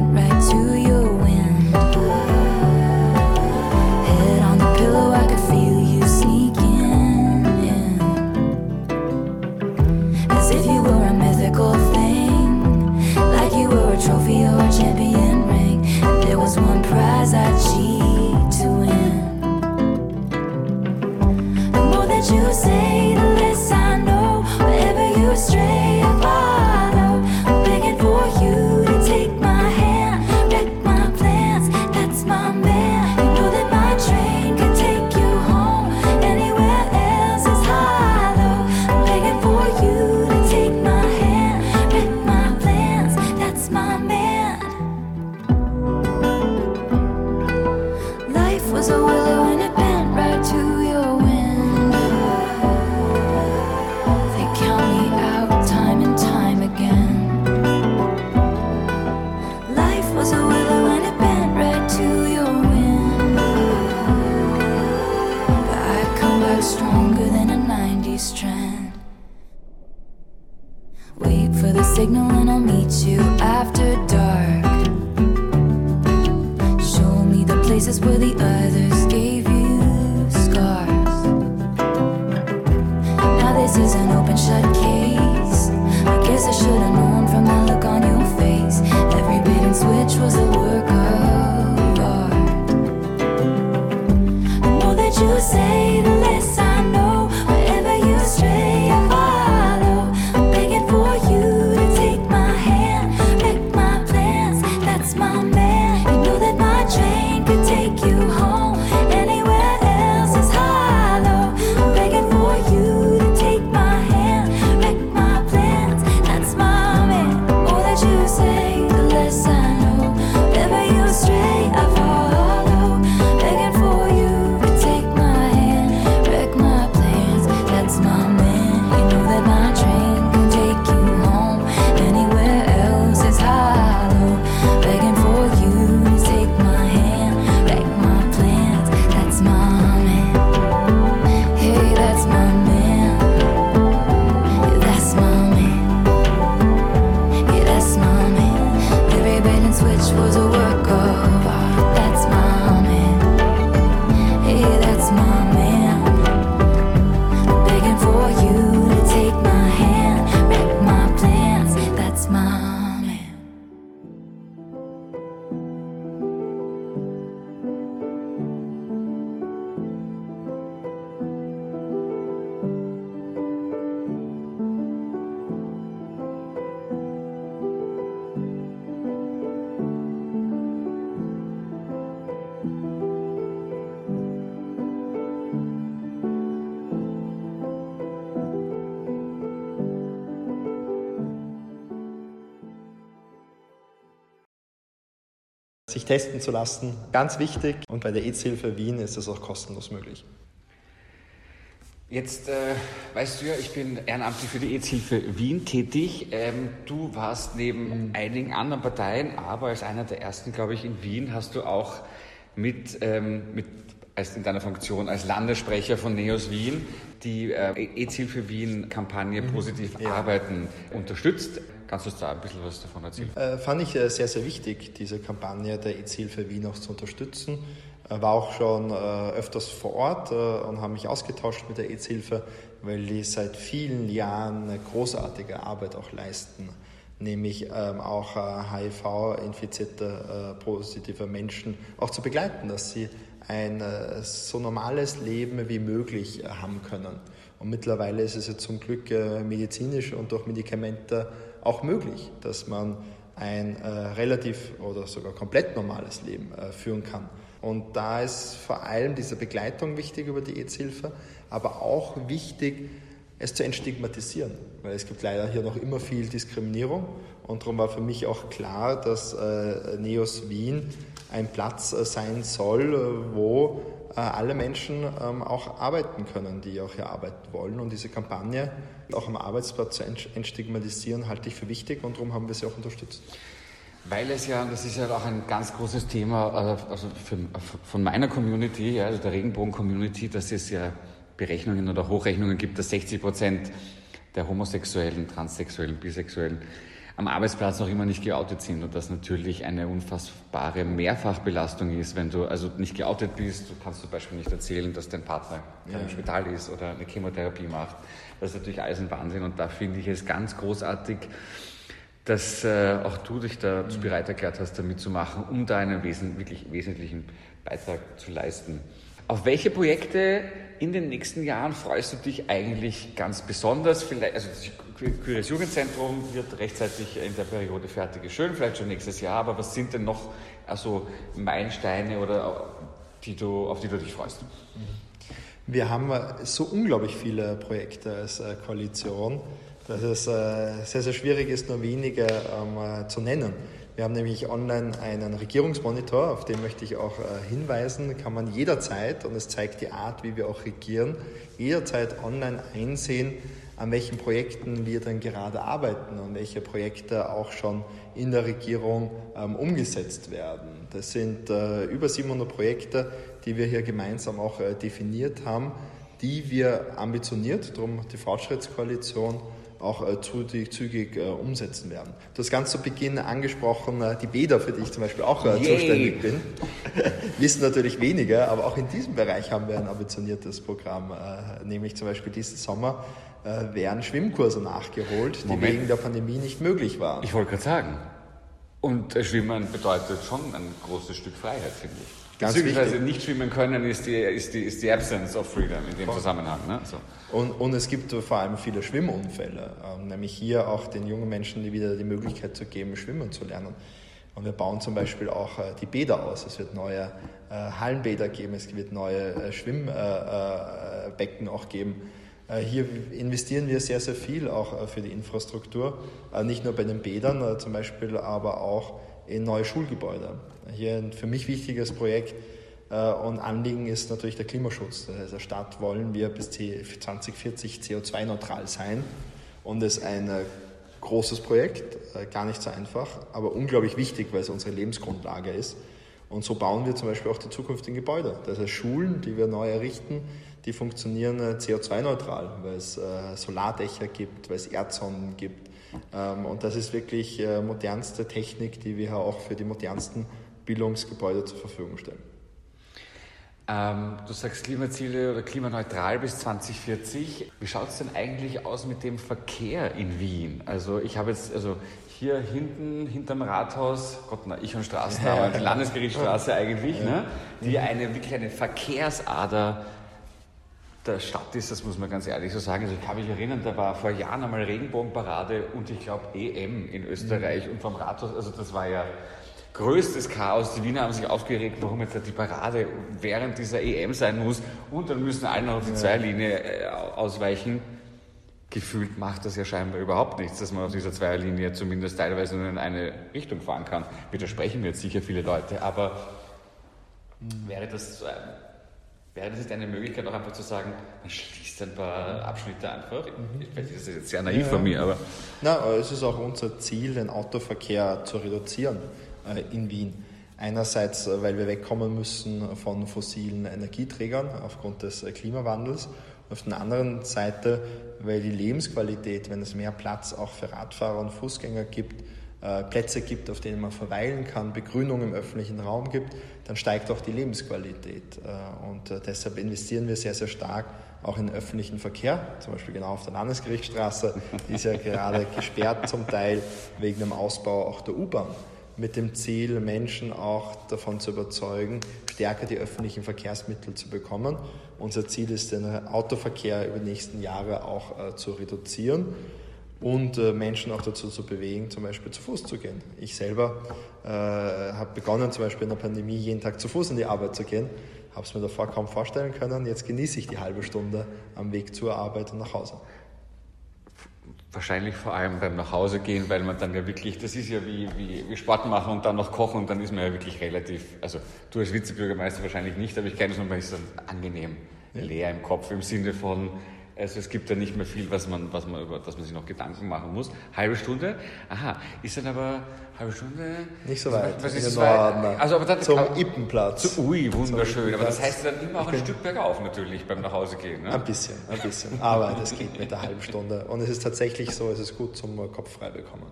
signal and I'll meet you after dark. Show me the places where the others gave you scars. Now this is an open shut. Sich testen zu lassen, ganz wichtig. Und bei der AIDS-Hilfe Wien ist das auch kostenlos möglich. Jetzt äh, weißt du ja, ich bin ehrenamtlich für die AIDS-Hilfe Wien tätig. Ähm, du warst neben einigen anderen Parteien, aber als einer der ersten, glaube ich, in Wien hast du auch mit, ähm, mit als in deiner Funktion als Landessprecher von NEOS Wien die äh, AIDS-Hilfe Wien-Kampagne Positiv Ja. Arbeiten unterstützt. Kannst du uns da ein bisschen was davon erzählen? Äh, fand ich äh, sehr, sehr wichtig, diese Kampagne der AIDS-Hilfe Wien auch zu unterstützen. Äh, war auch schon äh, öfters vor Ort äh, und habe mich ausgetauscht mit der AIDS-Hilfe, weil die seit vielen Jahren eine großartige Arbeit auch leisten. Nämlich ähm, auch äh, HIV-infizierte, äh, positive Menschen auch zu begleiten, dass sie ein äh, so normales Leben wie möglich äh, haben können. Und mittlerweile ist es ja zum Glück medizinisch und durch Medikamente auch möglich, dass man ein äh, relativ oder sogar komplett normales Leben äh, führen kann. Und da ist vor allem diese Begleitung wichtig über die AIDS-Hilfe, aber auch wichtig, es zu entstigmatisieren, weil es gibt leider hier noch immer viel Diskriminierung und darum war für mich auch klar, dass äh, NEOS Wien ein Platz äh, sein soll, äh, wo äh, alle Menschen ähm, auch arbeiten können, die auch hier arbeiten wollen und diese Kampagne auch am Arbeitsplatz zu ent- entstigmatisieren, halte ich für wichtig und darum haben wir sie auch unterstützt. Weil es ja, das ist ja auch ein ganz großes Thema äh, also für, von meiner Community, also der Regenbogen-Community, dass es ja Berechnungen oder Hochrechnungen gibt, dass 60 Prozent der Homosexuellen, Transsexuellen, Bisexuellen am Arbeitsplatz noch immer nicht geoutet sind und das natürlich eine unfassbare Mehrfachbelastung ist, wenn du also nicht geoutet bist, du kannst zum Beispiel nicht erzählen, dass dein Partner im Spital ist oder eine Chemotherapie macht. Das ist natürlich alles ein Wahnsinn und da finde ich es ganz großartig, dass äh, auch du dich dazu bereit erklärt hast, da mitzumachen, um da einen wesen wirklich wesentlichen Beitrag zu leisten. Auf welche Projekte in den nächsten Jahren freust du dich eigentlich ganz besonders? Vielleicht, also das Jugendzentrum wird rechtzeitig in der Periode fertig, schön, vielleicht schon nächstes Jahr, aber was sind denn noch also Meilensteine oder die du, auf die du dich freust? Wir haben äh, so unglaublich viele Projekte als äh, Koalition, dass es äh, sehr, sehr schwierig ist, nur wenige ähm, äh, zu nennen. Wir haben nämlich online einen Regierungsmonitor, auf den möchte ich auch äh, hinweisen, kann man jederzeit, und es zeigt die Art, wie wir auch regieren, jederzeit online einsehen, an welchen Projekten wir dann gerade arbeiten und welche Projekte auch schon in der Regierung ähm, umgesetzt werden. Das sind äh, über 700 Projekte, die wir hier gemeinsam auch äh, definiert haben, die wir ambitioniert, darum die Fortschrittskoalition, auch äh, zügig, zügig äh, umsetzen werden. Du hast ganz zu Beginn angesprochen, äh, die Bäder, für die ich zum Beispiel auch äh, zuständig bin. wissen natürlich weniger, aber auch in diesem Bereich haben wir ein ambitioniertes Programm, äh, nämlich zum Beispiel diesen Sommer äh, werden Schwimmkurse nachgeholt, die Moment. wegen der Pandemie nicht möglich waren. Ich wollte gerade sagen. Und äh, Schwimmen bedeutet schon ein großes Stück Freiheit, finde ich. Ganz Beziehungsweise wichtig. nicht schwimmen können ist die, ist die, ist die Absence of freedom in dem Zusammenhang. Ne? So. Und, und es gibt vor allem viele Schwimmunfälle, ähm, nämlich hier auch den jungen Menschen die wieder die Möglichkeit zu geben, schwimmen zu lernen. Und wir bauen zum Beispiel auch äh, die Bäder aus. Es wird neue äh, Hallenbäder geben, es wird neue Schwimmbecken Becken auch geben. Äh, Hier investieren wir sehr, sehr viel auch äh, für die Infrastruktur, Äh, nicht nur bei den Bädern zum Beispiel, aber auch in neue Schulgebäude. Hier ein für mich wichtiges Projekt und Anliegen ist natürlich der Klimaschutz. Das heißt, als Stadt wollen wir bis C- 2040 CO2-neutral sein und es ist ein großes Projekt, gar nicht so einfach, aber unglaublich wichtig, weil es unsere Lebensgrundlage ist. Und so bauen wir zum Beispiel auch die zukünftigen Gebäude. Das heißt, Schulen, die wir neu errichten, die funktionieren äh, CO2-neutral, weil es äh, Solardächer gibt, weil es Erdsonnen gibt. Ähm, Und das ist wirklich äh, modernste Technik, die wir hier auch für die modernsten Bildungsgebäude zur Verfügung stellen. Ähm, du sagst Klimaziele oder klimaneutral bis 2040. Wie schaut es denn eigentlich aus mit dem Verkehr in Wien? Also ich habe jetzt, also hier hinten, hinterm Rathaus, Gott, na, ich und Straßennamen, die Landesgerichtsstraße eigentlich, ne? die eine wirklich eine Verkehrsader der Stadt ist, das muss man ganz ehrlich so sagen. Also ich kann mich erinnern, da war vor Jahren einmal Regenbogenparade und ich glaube EM in Österreich und vom Rathaus, also das war ja größtes Chaos. Die Wiener haben sich aufgeregt, warum jetzt die Parade während dieser EM sein muss und dann müssen alle noch auf die Zweierlinie äh, ausweichen. Gefühlt macht das ja scheinbar überhaupt nichts, dass man auf dieser Zweierlinie zumindest teilweise nur in eine Richtung fahren kann. Widersprechen mir jetzt sicher viele Leute, aber wäre das so ein Wäre das nicht eine Möglichkeit, auch einfach zu sagen, man schließt ein paar Abschnitte einfach? Vielleicht ist das jetzt sehr naiv von mir, aber Na, aber es ist auch unser Ziel, den Autoverkehr zu reduzieren äh, in Wien. Einerseits, äh, weil wir wegkommen müssen von fossilen Energieträgern aufgrund des äh, Klimawandels. Auf der anderen Seite, weil die Lebensqualität, wenn es mehr Platz auch für Radfahrer und Fußgänger gibt, Plätze gibt, auf denen man verweilen kann, Begrünung im öffentlichen Raum gibt, dann steigt auch die Lebensqualität. Äh, Und äh, deshalb investieren wir sehr, sehr stark auch in öffentlichen Verkehr, zum Beispiel genau auf der Landesgerichtsstraße, die ist ja gerade gesperrt zum Teil wegen dem Ausbau auch der U-Bahn, mit dem Ziel, Menschen auch davon zu überzeugen, stärker die öffentlichen Verkehrsmittel zu bekommen. Unser Ziel ist, den Autoverkehr über die nächsten Jahre auch äh, zu reduzieren und äh, Menschen auch dazu zu bewegen, zum Beispiel zu Fuß zu gehen. Ich selber äh, habe begonnen, zum Beispiel in der Pandemie jeden Tag zu Fuß in die Arbeit zu gehen, habe es mir davor kaum vorstellen können. Jetzt genieße ich die halbe Stunde am Weg zur Arbeit und nach Hause. wahrscheinlich vor allem beim Nachhausegehen, weil man dann ja wirklich, das ist ja wie, wie, wie Sport machen und dann noch kochen und dann ist man ja wirklich relativ, also du als Vizebürgermeister wahrscheinlich nicht, aber ich kenne es man ist dann angenehm leer im Kopf im Sinne von, also es gibt ja nicht mehr viel, was man, was man, über das man sich noch Gedanken machen muss. Halbe Stunde, aha, ist dann aber halbe Stunde. Nicht so weit. Was ist Norden, Also aber dann, zum aber- Ippenplatz. Zu, ui, wunderschön. Aber das heißt dann immer auch ein Stück bergauf natürlich beim Nachhausegehen. Ne? Ein bisschen, ein bisschen. Aber das geht mit der halben Stunde. Und es ist tatsächlich so, es ist gut zum Kopf frei bekommen.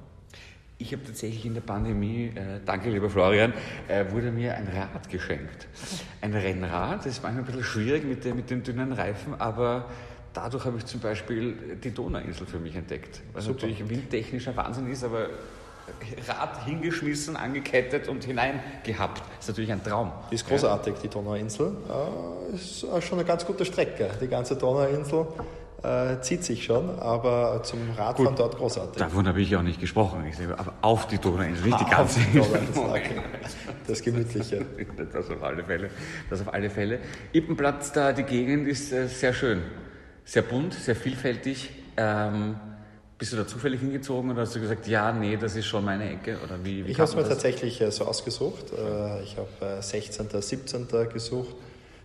Ich habe tatsächlich in der Pandemie, äh, danke lieber Florian, äh, wurde mir ein Rad geschenkt. Ein Rennrad, das war ein bisschen schwierig mit, der, mit den dünnen Reifen, aber dadurch habe ich zum Beispiel die Donauinsel für mich entdeckt. Was Super. natürlich windtechnisch ein Wahnsinn ist, aber Rad hingeschmissen, angekettet und hineingehabt. Das ist natürlich ein Traum. Die ist großartig, die Donauinsel. Äh, ist äh, schon eine ganz gute Strecke. Die ganze Donauinsel äh, zieht sich schon, aber zum Radfahren dort großartig. Davon habe ich auch nicht gesprochen. Ich sage, aber auf die Donauinsel, nicht die Ah, ganze Insel. Okay. Das Gemütliche. Das auf alle Fälle. Das auf alle Fälle. Ippenplatz da, die Gegend ist äh, sehr schön. Sehr bunt, sehr vielfältig. Ähm, bist du da zufällig hingezogen oder hast du gesagt, ja, nee, das ist schon meine Ecke? Oder wie, wie Ich habe es mir das? tatsächlich äh, so ausgesucht. Äh, Ich habe äh, 16., 17. gesucht.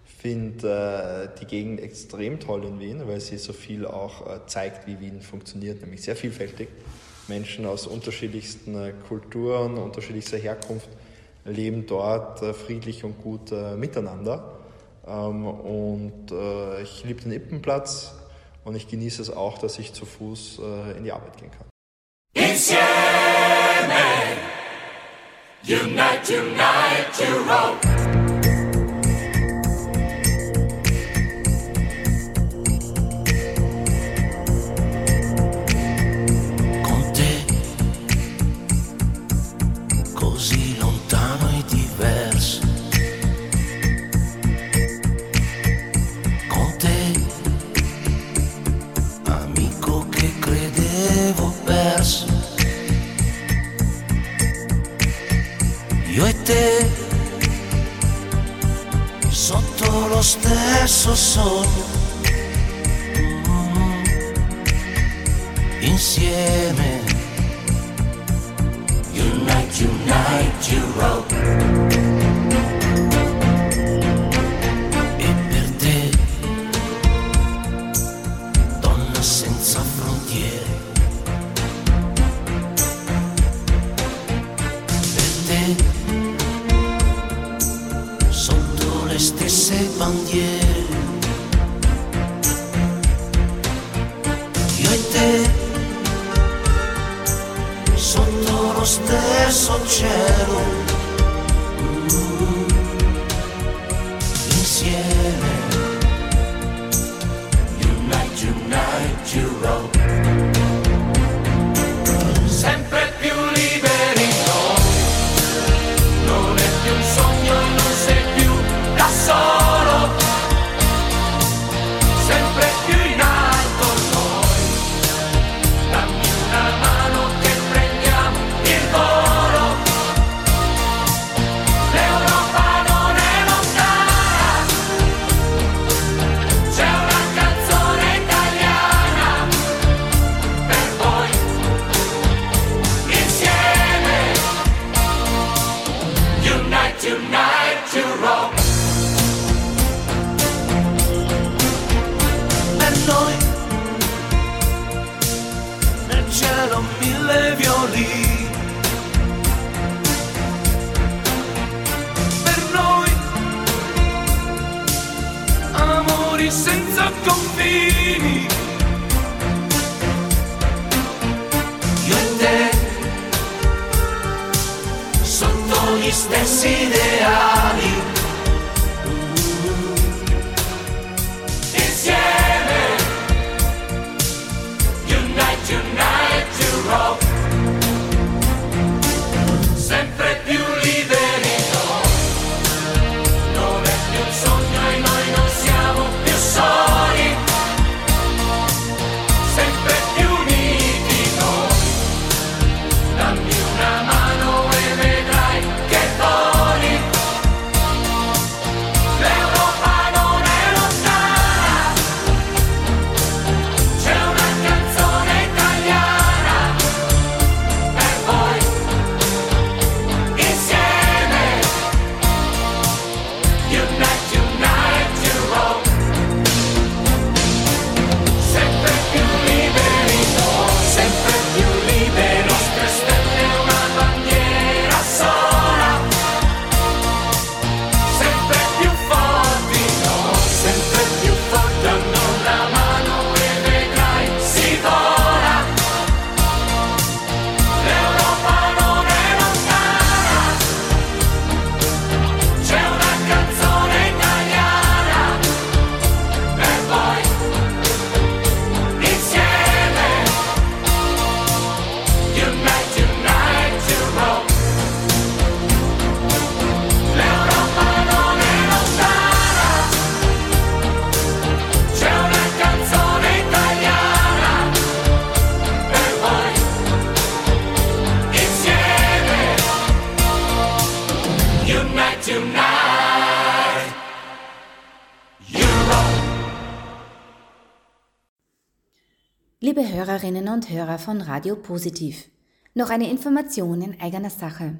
Finde äh, die Gegend extrem toll in Wien, weil sie so viel auch zeigt, wie Wien funktioniert, nämlich sehr vielfältig. Menschen aus unterschiedlichsten Kulturen, unterschiedlichster Herkunft leben dort friedlich und gut miteinander. Ähm, Und äh, ich liebe den Ippenplatz und ich genieße es auch, dass ich zu Fuß äh, in die Arbeit gehen kann. Unite, unite to te sotto lo stesso sole. Mm. Insieme. Unite, unite, Europe. Stesso cielo. triste es ideal Liebe Hörerinnen und Hörer von Radio Positiv, noch eine Information in eigener Sache.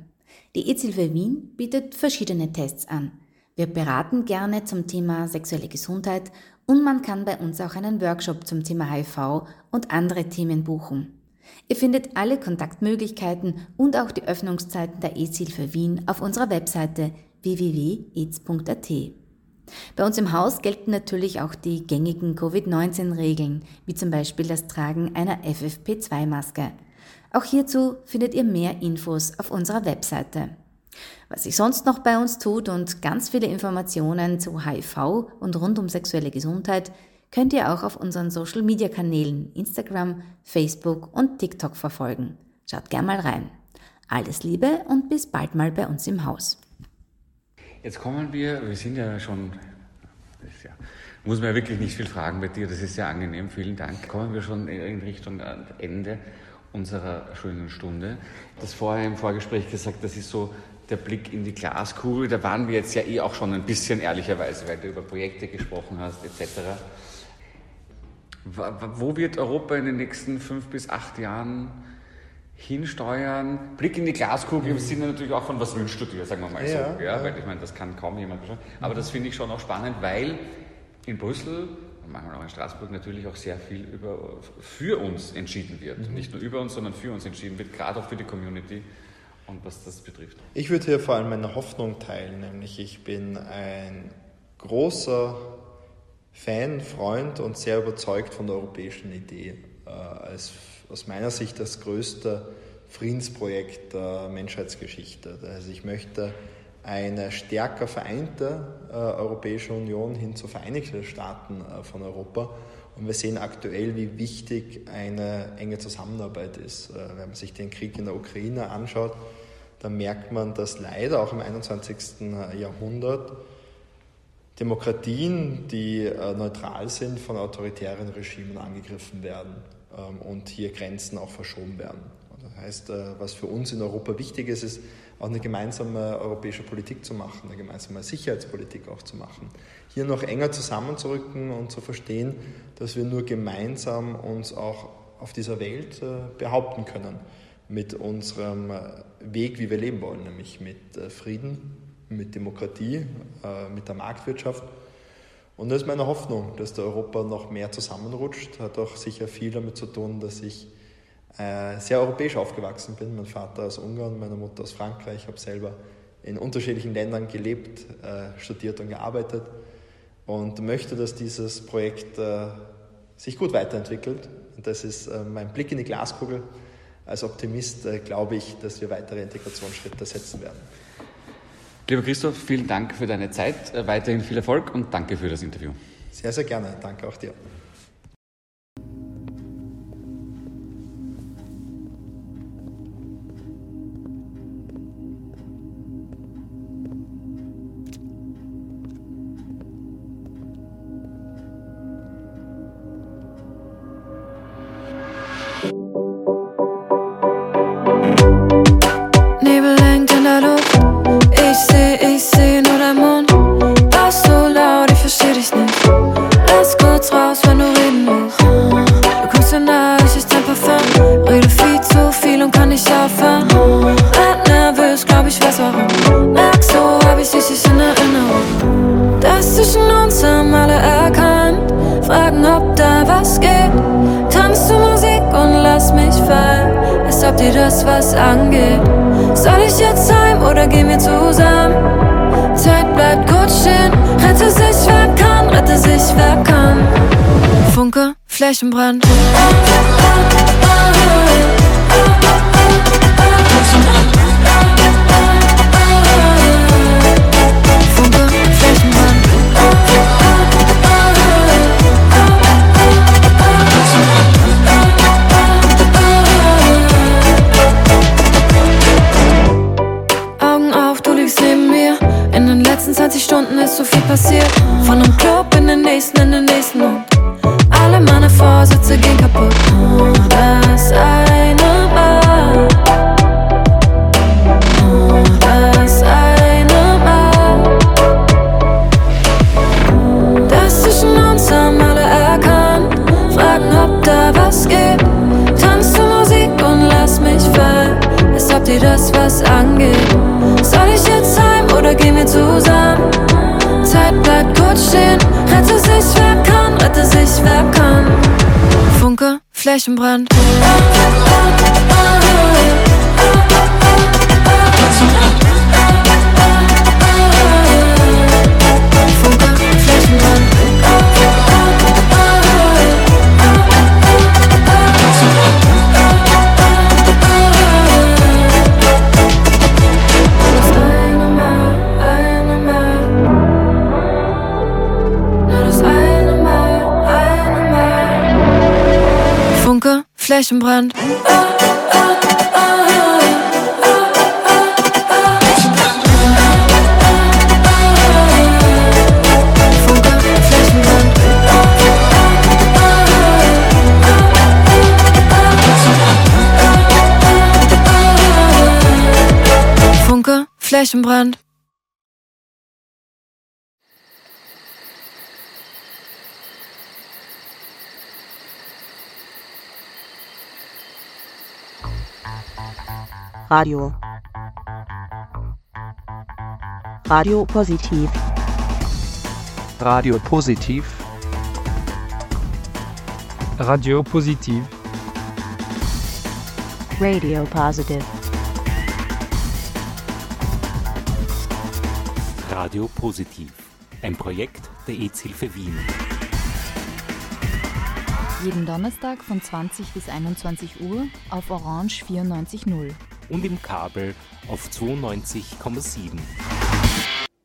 Die EZ-Hilfe Wien bietet verschiedene Tests an. Wir beraten gerne zum Thema sexuelle Gesundheit und man kann bei uns auch einen Workshop zum Thema HIV und andere Themen buchen. Ihr findet alle Kontaktmöglichkeiten und auch die Öffnungszeiten der EZ-Hilfe Wien auf unserer Webseite www.ez.at. Bei uns im Haus gelten natürlich auch die gängigen Covid-19-Regeln, wie zum Beispiel das Tragen einer FFP2-Maske. Auch hierzu findet ihr mehr Infos auf unserer Webseite. Was sich sonst noch bei uns tut und ganz viele Informationen zu HIV und rund um sexuelle Gesundheit könnt ihr auch auf unseren Social-Media-Kanälen Instagram, Facebook und TikTok verfolgen. Schaut gern mal rein. Alles Liebe und bis bald mal bei uns im Haus. Jetzt kommen wir, wir sind ja schon, ja, muss man ja wirklich nicht viel fragen bei dir, das ist sehr angenehm, vielen Dank. Kommen wir schon in Richtung Ende unserer schönen Stunde. Das vorher im Vorgespräch gesagt, das ist so der Blick in die Glaskugel. Da waren wir jetzt ja eh auch schon ein bisschen ehrlicherweise, weil du über Projekte gesprochen hast, etc. Wo wird Europa in den nächsten fünf bis acht Jahren hinsteuern? Blick in die Glaskugel im Sinne natürlich auch von, was wünschst du dir, sagen wir mal Ja, so. Ja, ja. Weil ich meine, das kann kaum jemand beschreiben. Aber das finde ich schon auch spannend, weil in Brüssel und manchmal auch in Straßburg natürlich auch sehr viel über, für uns entschieden wird. Mhm. Nicht nur über uns, sondern für uns entschieden wird, gerade auch für die Community und was das betrifft. Ich würde hier vor allem meine Hoffnung teilen, nämlich ich bin ein großer Fan, Freund und sehr überzeugt von der europäischen Idee. Äh, als aus meiner Sicht das größte Friedensprojekt der Menschheitsgeschichte. Also ich möchte eine stärker vereinte äh, Europäische Union hin zu Vereinigten Staaten äh, von Europa. Und wir sehen aktuell, wie wichtig eine enge Zusammenarbeit ist. Äh, wenn man sich den Krieg in der Ukraine anschaut, dann merkt man, dass leider auch im 21. Jahrhundert Demokratien, die äh, neutral sind, von autoritären Regimen angegriffen werden und hier Grenzen auch verschoben werden. Das heißt, äh, was für uns in Europa wichtig ist, ist auch eine gemeinsame europäische Politik zu machen, eine gemeinsame Sicherheitspolitik auch zu machen. Hier noch enger zusammenzurücken und zu verstehen, dass wir nur gemeinsam uns auch auf dieser Welt äh, behaupten können mit unserem äh, Weg, wie wir leben wollen, nämlich mit Frieden, mit Demokratie, mit der Marktwirtschaft. Und das ist meine Hoffnung, dass der Europa noch mehr zusammenrutscht. Hat auch sicher viel damit zu tun, dass ich äh, sehr europäisch aufgewachsen bin. Mein Vater aus Ungarn, meine Mutter aus Frankreich. Ich habe selber in unterschiedlichen Ländern gelebt, äh, studiert und gearbeitet und möchte, dass dieses Projekt äh, sich gut weiterentwickelt. Das ist mein Blick in die Glaskugel. Als Optimist glaube ich, dass wir weitere Integrationsschritte setzen werden. Lieber Christoph, vielen Dank für deine Zeit, äh, weiterhin viel Erfolg und danke für das Interview. Sehr, sehr gerne. Danke auch dir. Funke, Flächenbrand. Flächenbrand. Flächenbrand. Funke, Flächenbrand. Radio. Radio Positiv. Radio Positiv. Radio Positiv. Radio Positive. Radio Positiv. Ein Projekt der EZ-Hilfe Wien. Jeden Donnerstag von 20 bis 21 Uhr auf Orange 94.0. Und im Kabel auf 92,7.